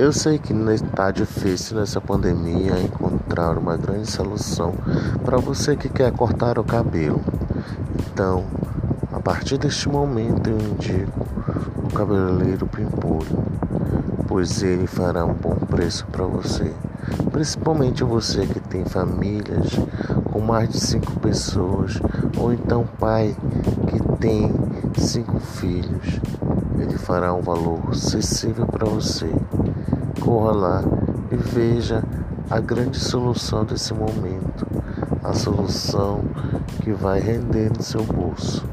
Eu sei que está difícil nessa pandemia encontrar uma grande solução para você que quer cortar o cabelo. Então, a partir deste momento eu indico o cabeleireiro Pimpolho, pois ele fará um bom preço para você. Principalmente você que tem famílias com mais de cinco pessoas, ou então pai que tem cinco filhos. Ele fará um valor acessível para você. Corra lá e veja a grande solução desse momento, a solução que vai render no seu bolso.